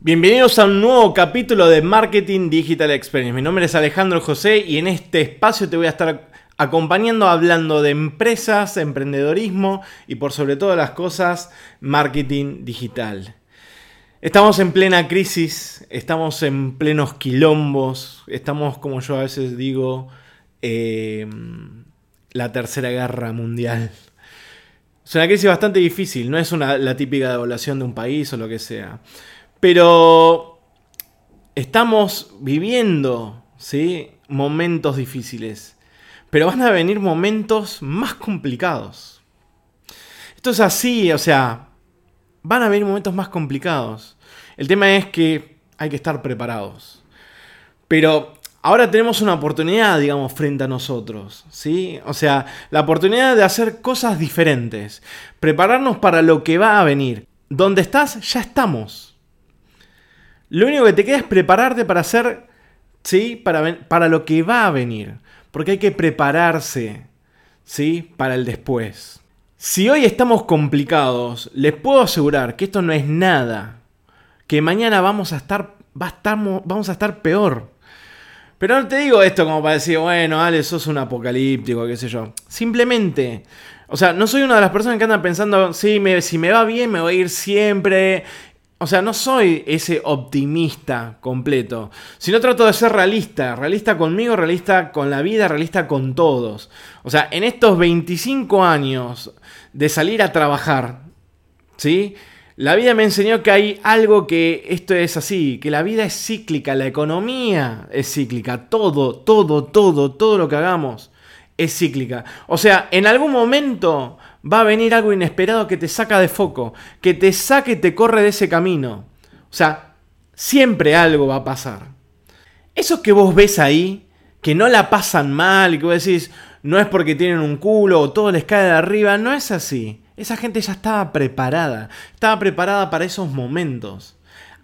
Bienvenidos a un nuevo capítulo de Marketing Digital Experience. Mi nombre es Alejandro José y en este espacio te voy a estar acompañando hablando de empresas, emprendedorismo y por sobre todas las cosas, marketing digital. Estamos en plena crisis, estamos en plenos quilombos, estamos, como yo a veces digo, eh, la tercera guerra mundial. Es una crisis bastante difícil, no es la típica devaluación de un país o lo que sea. Pero estamos viviendo, ¿sí? Momentos difíciles. Pero van a venir momentos más complicados. Esto es así, o sea, van a venir momentos más complicados. El tema es que hay que estar preparados. Pero ahora tenemos una oportunidad, digamos, frente a nosotros, ¿sí? O sea, la oportunidad de hacer cosas diferentes, prepararnos para lo que va a venir. Donde estás, ya estamos. Lo único que te queda es prepararte para hacer, ¿sí? Para, para lo que va a venir. Porque hay que prepararse, ¿sí? Para el después. Si hoy estamos complicados, les puedo asegurar que esto no es nada. Que mañana vamos a estar, va a vamos a estar peor. Pero no te digo esto como para decir, bueno, Ale, sos un apocalíptico, qué sé yo. Simplemente, o sea, no soy una de las personas que andan pensando, sí, me, si me va bien, me voy a ir siempre o sea, no soy ese optimista completo, sino trato de ser realista, realista conmigo, realista con la vida, realista con todos. O sea, en estos 25 años de salir a trabajar, ¿sí? La vida me enseñó que hay algo que esto es así, que la vida es cíclica, la economía es cíclica, todo, todo, todo, todo lo que hagamos es cíclica. O sea, en algún momento va a venir algo inesperado que te saca de foco, que te saque y te corre de ese camino. O sea, siempre algo va a pasar. Eso que vos ves ahí, que no la pasan mal que vos decís, no es porque tienen un culo o todo les cae de arriba, no es así. Esa gente ya estaba preparada, estaba preparada para esos momentos.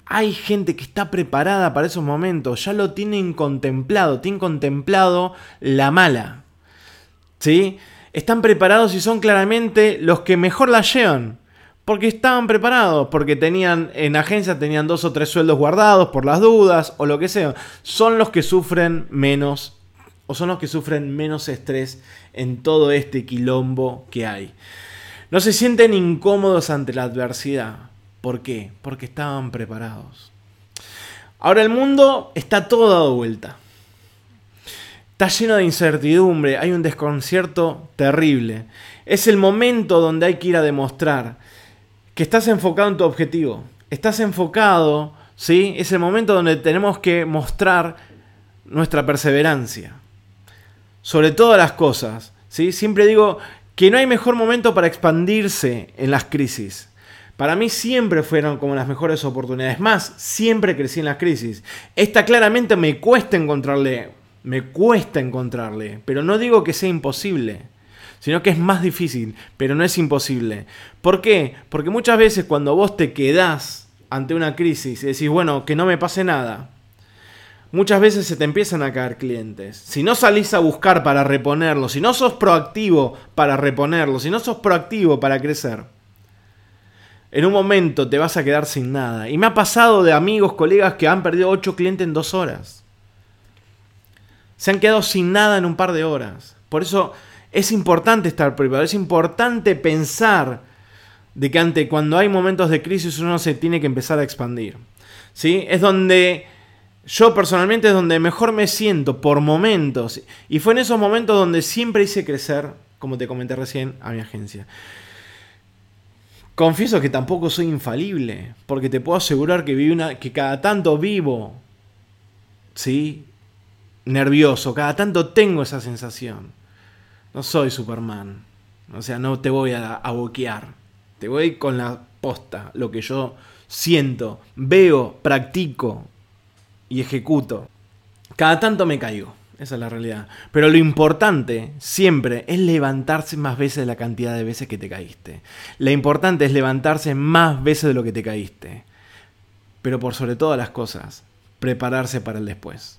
Hay gente que está preparada para esos momentos, ya lo tienen contemplado, tienen contemplado la mala. ¿Sí? Están preparados y son claramente los que mejor la llevan. Porque estaban preparados, porque tenían en agencia tenían dos o tres sueldos guardados por las dudas o lo que sea. Son los que sufren menos o son los que sufren menos estrés en todo este quilombo que hay. No se sienten incómodos ante la adversidad. ¿Por qué? Porque estaban preparados. Ahora el mundo está todo dado vuelta. Está lleno de incertidumbre, hay un desconcierto terrible. Es el momento donde hay que ir a demostrar que estás enfocado en tu objetivo. Estás enfocado, ¿sí? Es el momento donde tenemos que mostrar nuestra perseverancia. Sobre todas las cosas, ¿sí? Siempre digo que no hay mejor momento para expandirse en las crisis. Para mí siempre fueron como las mejores oportunidades. Más, siempre crecí en las crisis. Esta claramente me cuesta encontrarle me cuesta encontrarle, pero no digo que sea imposible, sino que es más difícil, pero no es imposible. ¿Por qué? Porque muchas veces cuando vos te quedás ante una crisis y decís, bueno, que no me pase nada, muchas veces se te empiezan a caer clientes. Si no salís a buscar para reponerlo, si no sos proactivo para reponerlo, si no sos proactivo para crecer, en un momento te vas a quedar sin nada. Y me ha pasado de amigos, colegas que han perdido 8 clientes en 2 horas. Se han quedado sin nada en un par de horas. Por eso es importante estar preparado, es importante pensar de que ante cuando hay momentos de crisis uno se tiene que empezar a expandir. ¿Sí? Es donde yo personalmente es donde mejor me siento por momentos. Y fue en esos momentos donde siempre hice crecer, como te comenté recién, a mi agencia. Confieso que tampoco soy infalible, porque te puedo asegurar que, que cada tanto vivo, ¿sí? Nervioso, cada tanto tengo esa sensación. No soy Superman. O sea, no te voy a, boquear. Te voy con la posta, lo que yo siento, veo, practico y ejecuto. Cada tanto me caigo. Esa es la realidad. Pero lo importante siempre es levantarse más veces de la cantidad de veces que te caíste. Lo importante es levantarse más veces de lo que te caíste. Pero por sobre todas las cosas, prepararse para el después.